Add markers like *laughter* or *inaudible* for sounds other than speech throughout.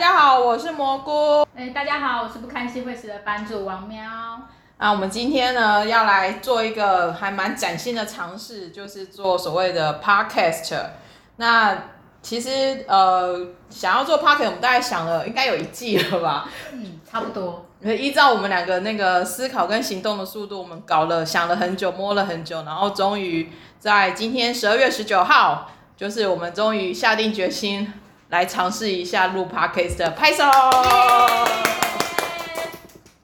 家好，我是蘑菇。哎，大家好，我是不堪心会死的班主王喵。啊，我们今天呢要来做一个还蛮崭新的尝试，就是做所谓的 podcast。那其实呃，想要做 podcast，我们大概想了应该有一季了吧？嗯，差不多。依照我们两个那个思考跟行动的速度，我们搞了想了很久，摸了很久，然后终于在今天十二月十九号，就是我们终于下定决心。来尝试一下录 podcast 的拍手。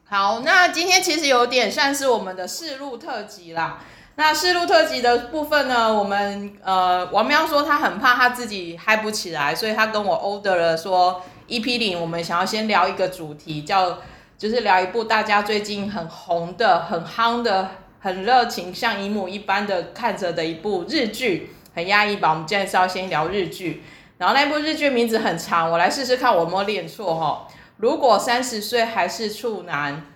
好，那今天其实有点算是我们的试录特辑啦。那试录特辑的部分呢，我们呃王喵说他很怕他自己嗨不起来，所以他跟我 order 了说 EP 零，我们想要先聊一个主题，叫就是聊一部大家最近很红的、很夯的、很热情，像姨母一般的看着的一部日剧，很压抑吧？我们今天是要先聊日剧。然后那部日剧名字很长，我来试试看我有没有念错哈。如果三十岁还是处男，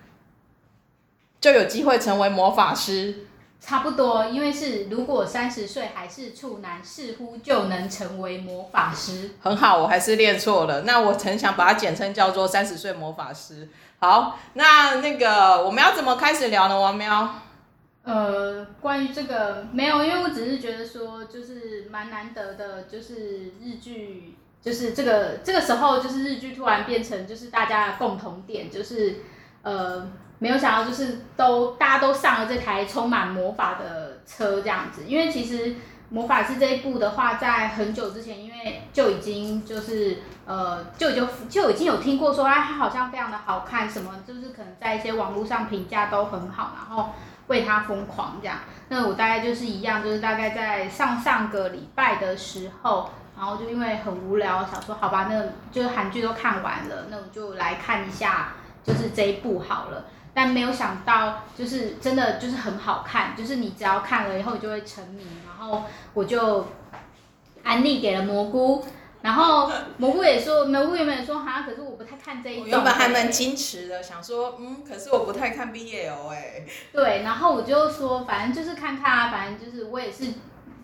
就有机会成为魔法师。差不多，因为是如果三十岁还是处男，似乎就能成为魔法师。很好，我还是念错了。那我曾想把它简称叫做三十岁魔法师。好，那那个我们要怎么开始聊呢？王喵。呃，关于这个没有，因为我只是觉得说，就是蛮难得的，就是日剧，就是这个这个时候，就是日剧突然变成就是大家的共同点，就是呃，没有想到就是都大家都上了这台充满魔法的车这样子，因为其实魔法师这一部的话，在很久之前，因为就已经就是呃，就就就已经有听过说，哎，它好像非常的好看，什么就是可能在一些网络上评价都很好，然后。为他疯狂这样，那我大概就是一样，就是大概在上上个礼拜的时候，然后就因为很无聊，想说好吧，那就是韩剧都看完了，那我就来看一下，就是这一部好了。但没有想到，就是真的就是很好看，就是你只要看了以后，你就会沉迷。然后我就安利给了蘑菇。然后蘑菇也说，蘑菇原本说哈，可是我不太看这一种。原本还蛮矜持的，想说嗯，可是我不太看 BL 哎。对，然后我就说，反正就是看看啊，反正就是我也是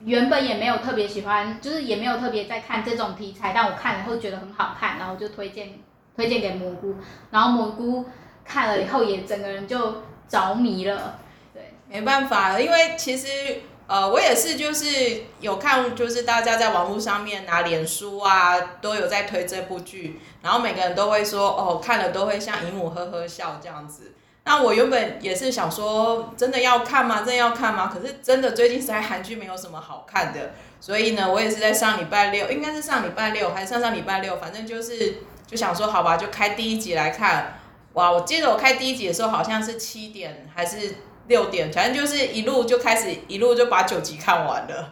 原本也没有特别喜欢，就是也没有特别在看这种题材，但我看了后觉得很好看，然后就推荐推荐给蘑菇，然后蘑菇看了以后也整个人就着迷了。对，没办法，因为其实。呃，我也是，就是有看，就是大家在网络上面拿脸书啊，都有在推这部剧，然后每个人都会说，哦，看了都会像姨母呵呵笑这样子。那我原本也是想说，真的要看吗？真的要看吗？可是真的最近实在韩剧没有什么好看的，所以呢，我也是在上礼拜六，应该是上礼拜六还是上上礼拜六，反正就是就想说，好吧，就开第一集来看。哇，我记得我开第一集的时候好像是七点还是。六点，反正就是一路就开始，一路就把九集看完了。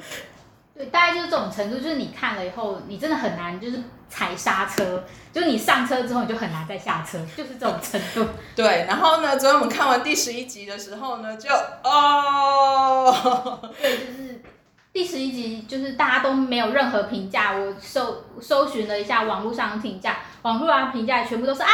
对，大概就是这种程度，就是你看了以后，你真的很难就是踩刹车，就是你上车之后你就很难再下车，就是这种程度。*laughs* 对，然后呢，昨天我们看完第十一集的时候呢，就哦，*laughs* 对，就是第十一集，就是大家都没有任何评价，我搜搜寻了一下网络上的评价。网络啊，评价全部都是啊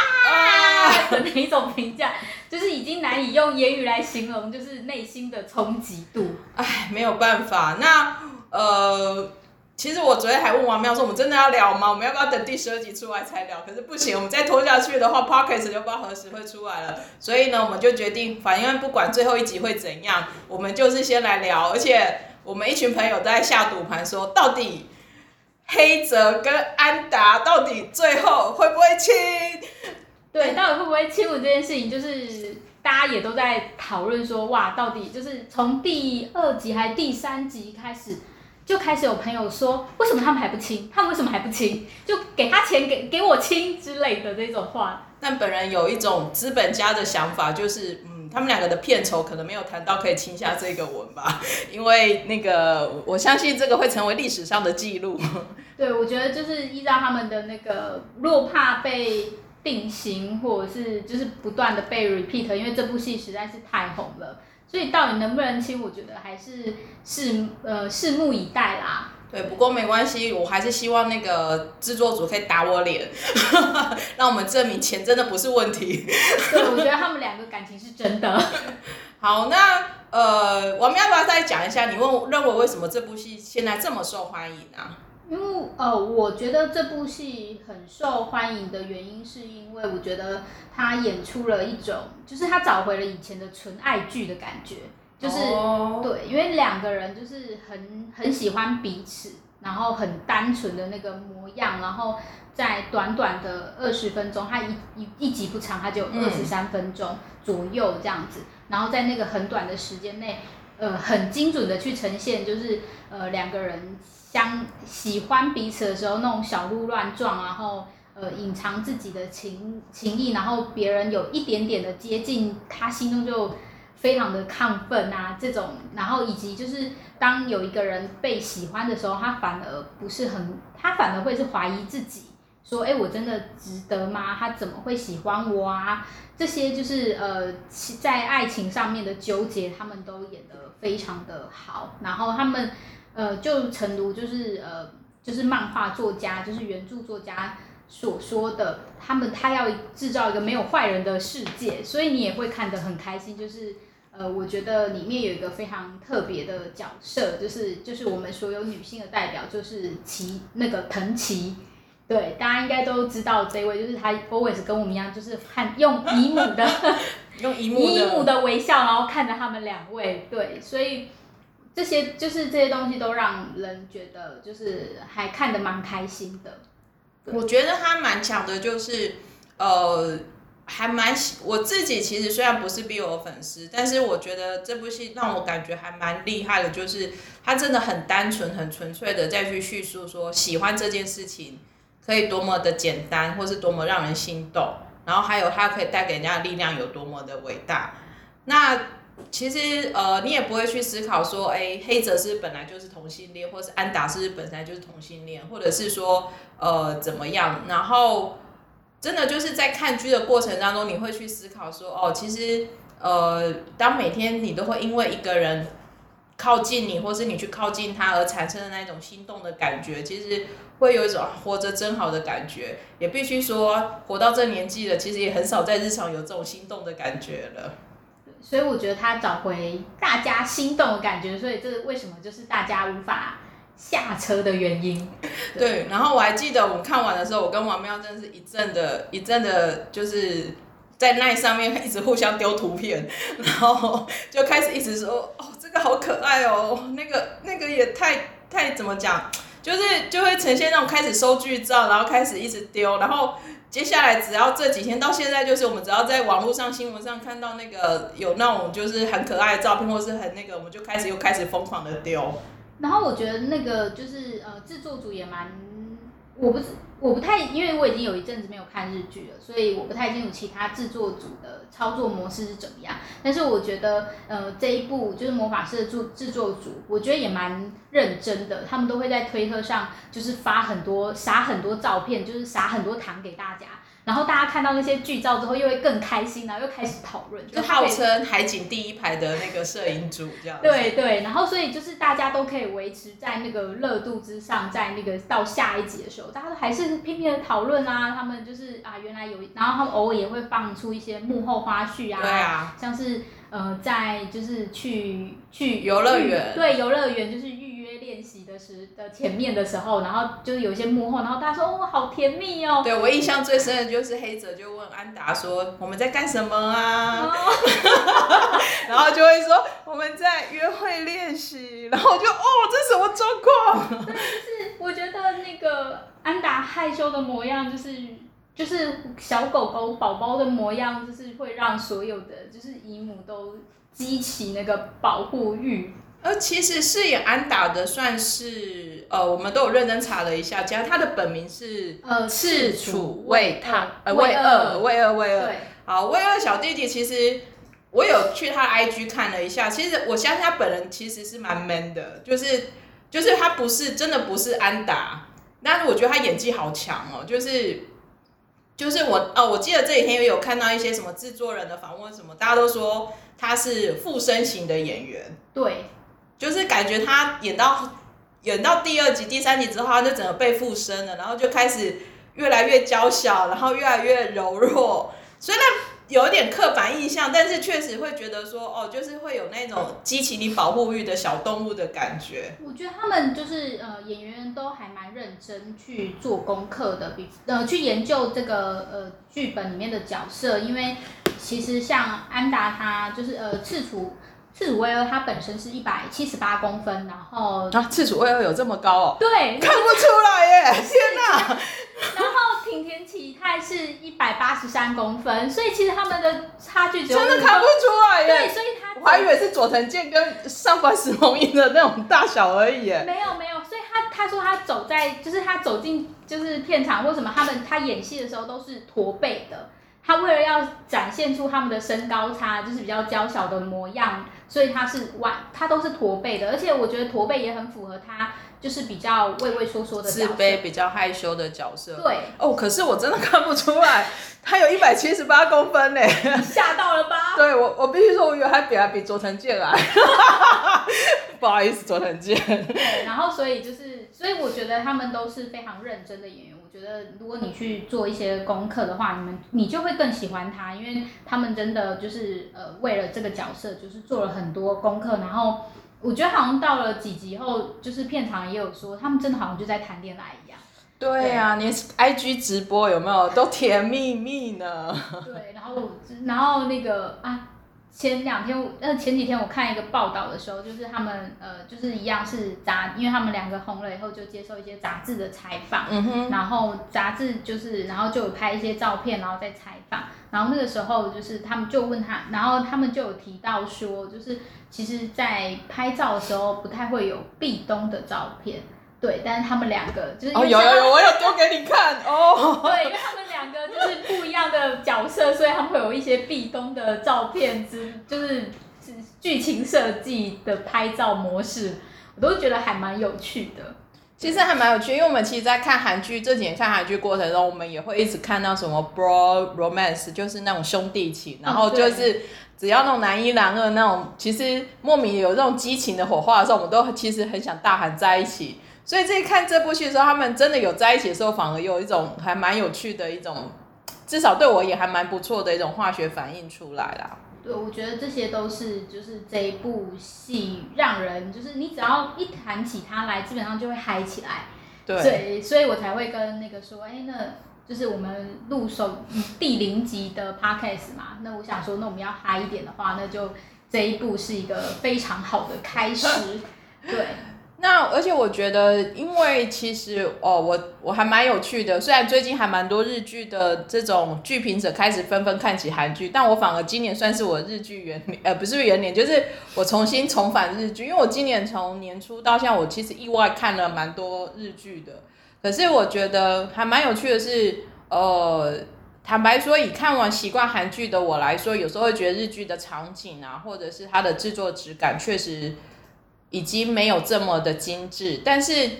的那一种评价，就是已经难以用言语来形容，就是内心的冲击度。唉，没有办法。那呃，其实我昨天还问王妙说，我们真的要聊吗？我们要不要等第十二集出来才聊？可是不行，我们再拖下去的话，Pockets 就不知道何时会出来了。所以呢，我们就决定，反正不管最后一集会怎样，我们就是先来聊。而且我们一群朋友都在下赌盘，说到底。黑泽跟安达到底最后会不会亲？对，到底会不会亲吻这件事情，就是大家也都在讨论说，哇，到底就是从第二集还是第三集开始，就开始有朋友说，为什么他们还不亲？他们为什么还不亲？就给他钱，给给我亲之类的这种话。但本人有一种资本家的想法，就是。他们两个的片酬可能没有谈到可以亲下这个吻吧，*laughs* 因为那个我相信这个会成为历史上的记录。*laughs* 对，我觉得就是依照他们的那个，若怕被定型，或者是就是不断的被 repeat，因为这部戏实在是太红了，所以到底能不能亲，我觉得还是拭呃拭目以待啦。对，不过没关系，我还是希望那个制作组可以打我脸，*laughs* 让我们证明钱真的不是问题。对，我觉得他们两个感情是真的。好，那呃，我们要不要再讲一下？你问认为为什么这部戏现在这么受欢迎啊？因为呃，我觉得这部戏很受欢迎的原因，是因为我觉得他演出了一种，就是他找回了以前的纯爱剧的感觉，就是、哦。对，因为两个人就是很很喜欢彼此，然后很单纯的那个模样，然后在短短的二十分钟，它一一一集不长，它就嗯。二十三分钟左右这样子，然后在那个很短的时间内，呃，很精准的去呈现，就是呃两个人相喜欢彼此的时候那种小鹿乱撞，然后呃隐藏自己的情情意，然后别人有一点点的接近，他心中就非常的亢奋啊，这种，然后以及就是当有一个人被喜欢的时候，他反而不是很，他反而会是怀疑自己，说，哎，我真的值得吗？他怎么会喜欢我啊？这些就是呃，在爱情上面的纠结，他们都演得非常的好。然后他们呃，就诚如就是呃，就是漫画作家，就是原著作家所说的，他们他要制造一个没有坏人的世界，所以你也会看得很开心。就是呃，我觉得里面有一个非常特别的角色，就是就是我们所有女性的代表，就是齐那个藤崎。对，大家应该都知道这位，就是他 always 跟我们一样，就是看用姨母的 *laughs* 用姨母的，的微笑，然后看着他们两位，对，所以这些就是这些东西都让人觉得就是还看得蛮开心的。我觉得他蛮强的，就是呃，还蛮喜我自己其实虽然不是 BL 粉丝，但是我觉得这部戏让我感觉还蛮厉害的，就是他真的很单纯、很纯粹的再去叙述说喜欢这件事情可以多么的简单，或是多么让人心动，然后还有它可以带给人家的力量有多么的伟大。那其实呃，你也不会去思考说，哎，黑泽是本来就是同性恋，或是安达是本来就是同性恋，或者是说呃怎么样？然后真的就是在看剧的过程当中，你会去思考说，哦，其实呃，当每天你都会因为一个人靠近你，或是你去靠近他而产生的那种心动的感觉，其实会有一种活着真好的感觉。也必须说，活到这年纪了，其实也很少在日常有这种心动的感觉了。所以我觉得他找回大家心动的感觉，所以这为什么就是大家无法下车的原因。*laughs* 对，然后我还记得我们看完的时候，我跟王妙真的是一阵的一阵的，就是在那上面一直互相丢图片，*laughs* 然后就开始一直说，哦，这个好可爱哦，那个那个也太太怎么讲，就是就会呈现那种开始收剧照，然后开始一直丢，然后。接下来只要这几天到现在，就是我们只要在网络上、新闻上看到那个有那种就是很可爱的照片，或是很那个，我们就开始又开始疯狂的丢。然后我觉得那个就是呃，制作组也蛮，我不是我不太，因为我已经有一阵子没有看日剧了，所以我不太清楚其他制作组的操作模式是怎么样。但是我觉得呃这一部就是魔法师的制制作组，我觉得也蛮认真的，他们都会在推特上就是发很多撒很多照片，就是撒很多糖给大家。然后大家看到那些剧照之后，又会更开心，然后又开始讨论，就号称海景第一排的那个摄影组这样子。对对，然后所以就是大家都可以维持在那个热度之上，在那个到下一集的时候，大家都还是拼命的讨论啊，他们就是啊原来有，然后他们偶尔也会放出一些幕后花絮啊，对啊，像是呃在就是去去游乐园对游乐园就是预约练习的时的前面的时候，然后就是有一些幕后，然后大家说哦好甜蜜哦，对我印象最深的就是黑泽就问安达说我们在干什么啊？哦 *laughs* 然后就会说我们在约会练习，然后我就哦这什么状况？我觉得那个安达害羞的模样，就是就是小狗狗宝宝的模样，就是会让所有的就是姨母都激起那个保护欲。呃，其实饰演安达的算是呃，我们都有认真查了一下，其实他的本名是呃，赤楚卫太，呃，卫卫二，卫二，卫二。好，卫二小弟弟其实我有去他 IG 看了一下，其实我相信他本人其实是蛮 man 的，就是就是他不是真的不是安达，但是我觉得他演技好强哦，就是就是我哦，我记得这几天也有看到一些什么制作人的访问什么，大家都说他是附身型的演员，对，就是感觉他演到演到第二集、第三集之后，他就整个被附身了，然后就开始越来越娇小，然后越来越柔弱。虽然有一点刻板印象，但是确实会觉得说，哦，就是会有那种激起你保护欲的小动物的感觉。我觉得他们就是呃演员都还蛮认真去做功课的，比呃去研究这个呃剧本里面的角色，因为其实像安达他就是呃赤楚赤楚威尔他本身是一百七十八公分，然后啊，赤楚威尔有这么高哦？对，看不出来耶！*laughs* 天哪！然后平田启太是一百八十三公分，所以其实他们的差距只有真的看不出来耶。对，所以他我还以为是佐藤健跟上官石萌音的那种大小而已耶。没有没有，所以他他说他走在就是他走进就是片场或什么，他们他演戏的时候都是驼背的。他为了要展现出他们的身高差，就是比较娇小的模样，所以它是弯，它都是驼背的。而且我觉得驼背也很符合它，就是比较畏畏缩缩的自卑、比较害羞的角色。对哦，可是我真的看不出来，他有一百七十八公分呢，吓到了吧？*laughs* 对我，我必须说，我以为他比他比佐藤健矮。*laughs* 不好意思，佐藤健。对，然后所以就是，所以我觉得他们都是非常认真的演员。我觉得如果你去做一些功课的话，你们你就会更喜欢他，因为他们真的就是呃为了这个角色，就是做了很多功课。然后我觉得好像到了几集后，就是片场也有说，他们真的好像就在谈恋爱一样。对呀，连 IG 直播有没有都甜蜜蜜呢？对，然后然后那个啊。前两天，呃，前几天我看一个报道的时候，就是他们，呃，就是一样是杂，因为他们两个红了以后，就接受一些杂志的采访，嗯哼，然后杂志就是，然后就有拍一些照片，然后再采访，然后那个时候就是他们就问他，然后他们就有提到说，就是其实，在拍照的时候不太会有壁咚的照片。对，但是他们两个就是哦，有有有，我有丢给你看哦。*laughs* 对，因为他们两个就是不一样的角色，所以他们会有一些壁咚的照片之，就是剧情设计的拍照模式，我都觉得还蛮有趣的。其实还蛮有趣，因为我们其实，在看韩剧这几年看韩剧过程中，我们也会一直看到什么 bro romance，就是那种兄弟情，然后就是只要那种男一男二那种，其实莫名有这种激情的火花的时候，我们都其实很想大喊在一起。所以这看这部戏的时候，他们真的有在一起的时候，反而有一种还蛮有趣的一种，至少对我也还蛮不错的一种化学反应出来啦。对，我觉得这些都是就是这一部戏让人就是你只要一谈起它来，基本上就会嗨起来。对，所以我才会跟那个说，哎，那就是我们录首第零集的 podcast 嘛。那我想说，那我们要嗨一点的话，那就这一部是一个非常好的开始。*laughs* 对。那而且我觉得，因为其实哦，我我还蛮有趣的。虽然最近还蛮多日剧的这种剧评者开始纷纷看起韩剧，但我反而今年算是我日剧元年，呃，不是元年，就是我重新重返日剧。因为我今年从年初到现在，我其实意外看了蛮多日剧的。可是我觉得还蛮有趣的是，呃，坦白说，以看完习惯韩剧的我来说，有时候会觉得日剧的场景啊，或者是它的制作质感，确实。已经没有这么的精致，但是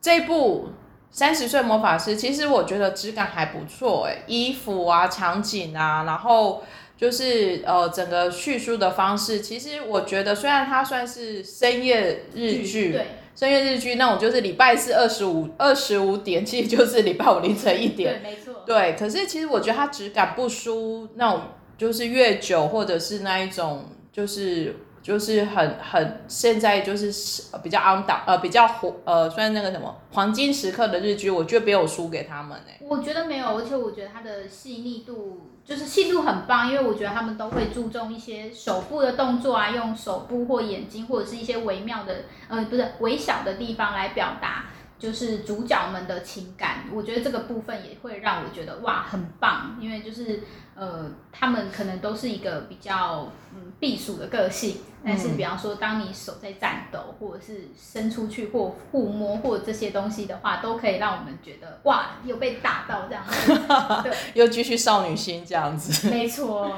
这部《三十岁魔法师》其实我觉得质感还不错，哎，衣服啊、场景啊，然后就是呃整个叙述的方式，其实我觉得虽然它算是深夜日剧，对，深夜日剧那种就是礼拜四二十五二十五点，其实就是礼拜五凌晨一点，对，没错，对，可是其实我觉得它质感不输那种就是越久或者是那一种就是。就是很很现在就是比较 on 档呃比较火呃算那个什么黄金时刻的日剧，我觉得没有输给他们哎。我觉得没有，而且我觉得它的细腻度就是细度很棒，因为我觉得他们都会注重一些手部的动作啊，用手部或眼睛或者是一些微妙的呃不是微小的地方来表达。就是主角们的情感，我觉得这个部分也会让我觉得哇很棒，因为就是呃他们可能都是一个比较嗯避暑的个性，但是比方说当你手在颤抖，或者是伸出去或触摸或这些东西的话，都可以让我们觉得哇有被打到这样子，*laughs* 对，又继续少女心这样子，没错。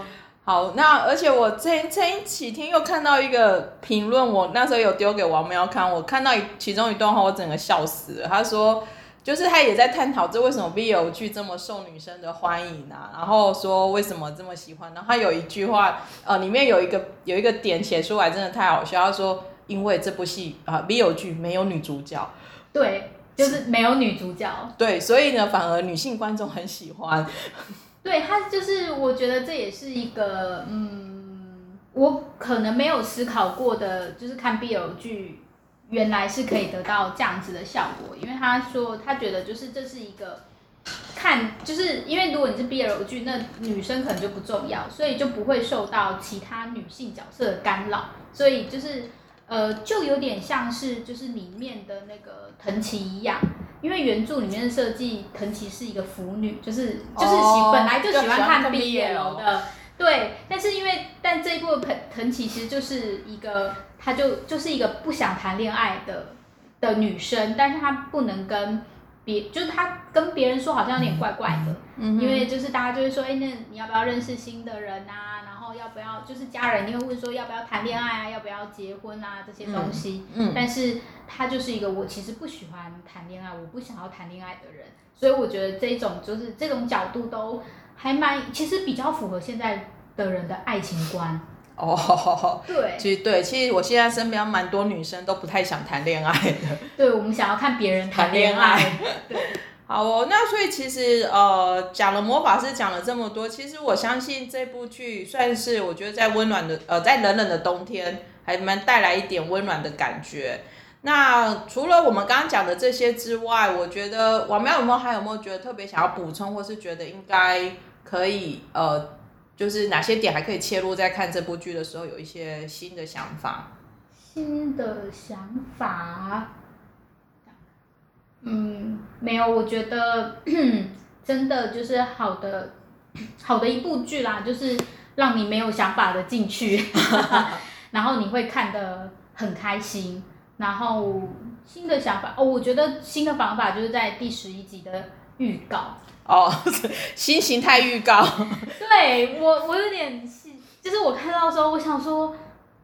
好，那而且我这这几天又看到一个评论，我那时候有丢给王喵看，我看到其中一段话，我整个笑死了。他说，就是他也在探讨这为什么 BL 剧这么受女生的欢迎啊，然后说为什么这么喜欢。然后他有一句话，呃，里面有一个有一个点写出来，真的太好笑。他说，因为这部戏啊，BL 剧没有女主角，对，就是没有女主角，对，所以呢，反而女性观众很喜欢。*laughs* 对他就是，我觉得这也是一个，嗯，我可能没有思考过的，就是看 BL 剧，原来是可以得到这样子的效果。因为他说他觉得就是这是一个看，就是因为如果你是 BL 剧，那女生可能就不重要，所以就不会受到其他女性角色的干扰，所以就是呃，就有点像是就是里面的那个藤崎一样。因为原著里面的设计，藤崎是一个腐女，就是就是喜、本来就喜欢看 BL 的，对。但是因为但这一部藤藤崎其实就是一个，她就就是一个不想谈恋爱的的女生，但是她不能跟别，就是她跟别人说好像有点怪怪的，嗯因为就是大家就会说，哎、那你要不要认识新的人啊？要不要就是家人一定会问说要不要谈恋爱啊，要不要结婚啊这些东西。嗯但是他就是一个我其实不喜欢谈恋爱，我不想要谈恋爱的人，所以我觉得这种就是这种角度都还蛮，其实比较符合现在的人的爱情观。*laughs* 哦，对，其实对，其实我现在身边蛮多女生都不太想谈恋爱的。对我们想要看别人谈恋谈爱，*laughs* 对，好哦，那所以其实呃，讲了魔法师讲了这么多，其实我相信这部剧算是我觉得在温暖的呃，在冷冷的冬天，还蛮带来一点温暖的感觉。那除了我们刚刚讲的这些之外，我觉得王喵有没有还有没有觉得特别想要补充，或是觉得应该可以呃，就是哪些点还可以切入，在看这部剧的时候有一些新的想法？新的想法，嗯，没有，我觉得 *clears throat* 真的就是好的 *clears throat* 好的一部剧啦，就是让你没有想法的进去，*laughs* 然后你会看得很开心。然后新的想法哦，我觉得新的方法就是在第十一集的预告，哦，*laughs* 新形态预告，对我，我有点是，就是我看到的时候，我想说，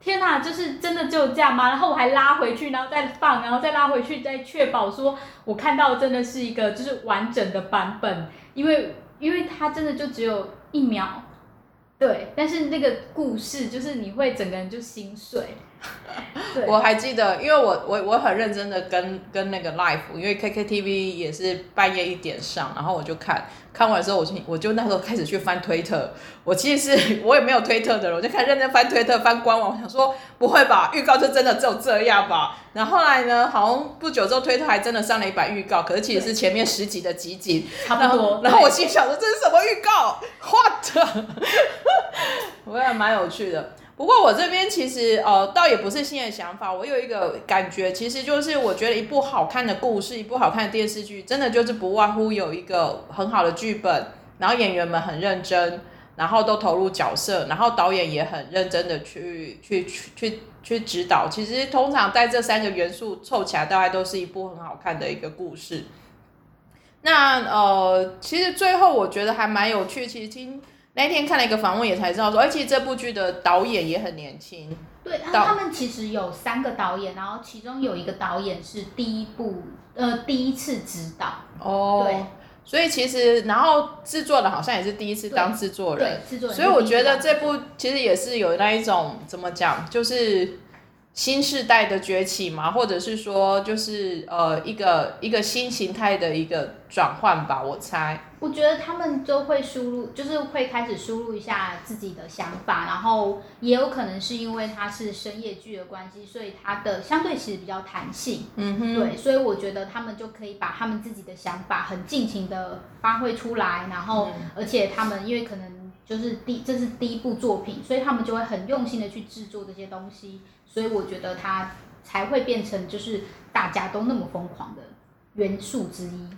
天哪，就是真的就这样吗？然后我还拉回去，然后再放，然后再拉回去，再确保说我看到真的是一个就是完整的版本，因为因为它真的就只有一秒，对，但是那个故事就是你会整个人就心碎，*laughs* 我还记得，因为我我我很认真的跟跟那个 live，因为 KKTV 也是半夜一点上，然后我就看看完之后，我就我就那时候开始去翻推特，我其实是 *laughs* 我也没有推特的人，我就开始认真翻推特翻官网，我想说不会吧，预告就真的只有这样吧。然后后来呢，好像不久之后推特还真的上了一版预告，可是其实是前面十集的集锦，差不多。然后我对心想说这是什么预告？What？*laughs* 我也蛮有趣的。不过我这边其实呃，倒也不是新的想法，我有一个感觉，其实就是我觉得一部好看的故事，一部好看的电视剧，真的就是不外乎有一个很好的剧本，然后演员们很认真，然后都投入角色，然后导演也很认真的去去去去指导。其实通常在这三个元素凑起来，大概都是一部很好看的一个故事。那呃，其实最后我觉得还蛮有趣。其实听那天看了一个访问，也才知道说，而且这部剧的导演也很年轻。对，他们其实有三个导演，然后其中有一个导演是第一部呃第一次指导，哦对，所以其实然后制作的好像也是第一次当制作人，对，制作人。所以我觉得这部其实也是有那一种怎么讲，就是新时代的崛起嘛，或者是说就是呃一个一个新形态的一个转换吧，我猜。我觉得他们都会输入，就是会开始输入一下自己的想法，然后也有可能是因为它是深夜剧的关系，所以它的相对其实比较弹性。嗯哼，对，所以我觉得他们就可以把他们自己的想法很尽情的发挥出来，然后、嗯而且他们因为可能就是第这是第一部作品，所以他们就会很用心的去制作这些东西，所以我觉得它才会变成就是大家都那么疯狂的元素之一。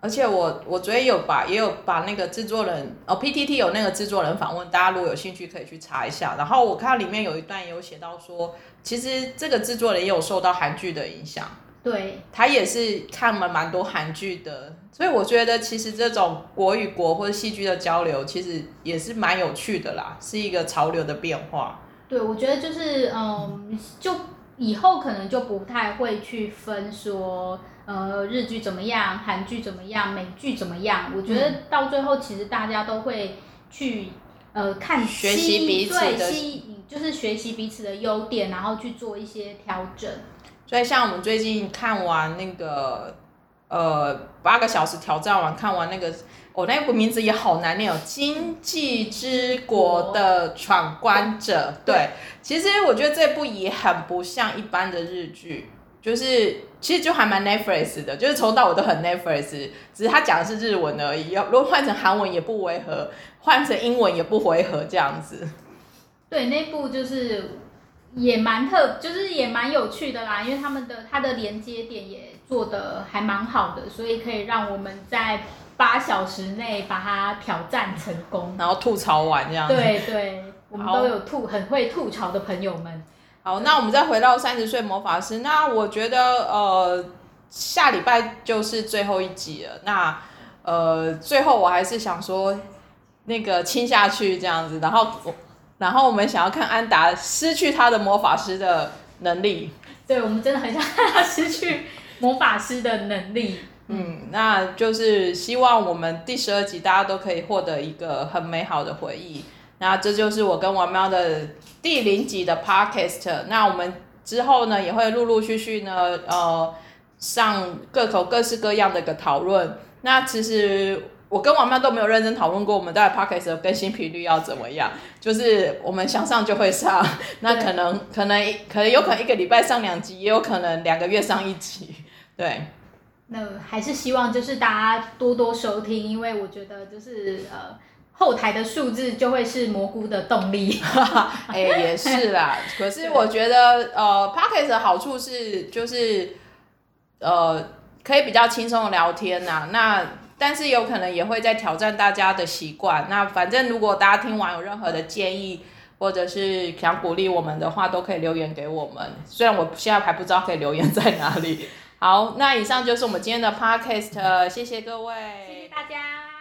而且我我昨天有把也有把那个制作人哦 PTT 有那个制作人访问，大家如果有兴趣可以去查一下。然后我看里面有一段也有写到说，其实这个制作人也有受到韩剧的影响，对，他也是看了蛮多韩剧的，所以我觉得其实这种国与国或者戏剧的交流，其实也是蛮有趣的啦，是一个潮流的变化。对，我觉得就是嗯，就以后可能就不太会去分说，呃，日剧怎么样，韩剧怎么样，美剧怎么样。我觉嗯得到最后，其实大家都会去呃看学习吸彼此的对吸就是学习彼此的优点，然后去做一些调整。所以像我们最近看完那个呃八个小时挑战完看完那个，我、那部名字也好难念哦，《经济之国的闯关者》。对，其实我觉得这部也很不像一般的日剧，就是其实就还蛮 Netflix 的，就是从到我都很 Netflix，只是他讲的是日文而已。要如果换成韩文也不违和，换成英文也不违和这样子。对，那部就是也蛮特，就是也蛮有趣的啦，因为他们的它的连接点也做的还蛮好的，所以可以让我们在八小时内把它挑战成功。然后吐槽完这样子。对对，我们都有吐很会吐槽的朋友们。好，那我们再回到三十岁魔法师。那我觉得呃，下礼拜就是最后一集了。那呃，最后我还是想说，那个亲下去这样子，然后我，然后我们想要看安达失去他的魔法师的能力。对，我们真的很想看他失去魔法师的能力。嗯，那就是希望我们第十二集大家都可以获得一个很美好的回忆。那这就是我跟王喵的第零集的 podcast。那我们之后呢，也会陆陆续续呢，呃，上各口各式各样的一个讨论。那其实我跟王喵都没有认真讨论过，我们在 podcast 的更新频率要怎么样。就是我们想上就会上，那可能可能可能有可能一个礼拜上两集，也有可能两个月上一集。对。那还是希望就是大家多多收听，因为我觉得就是呃后台的数字就会是蘑菇的动力。*laughs* 哎、也是啦。*laughs* 可是我觉得，呃 p o c k e t 的好处是，就是呃，可以比较轻松的聊天呐、那但是有可能也会在挑战大家的习惯。那反正如果大家听完有任何的建议，或者是想鼓励我们的话，都可以留言给我们。虽然我现在还不知道可以留言在哪里。好，那以上就是我们今天的 podcast，谢谢各位，谢谢大家。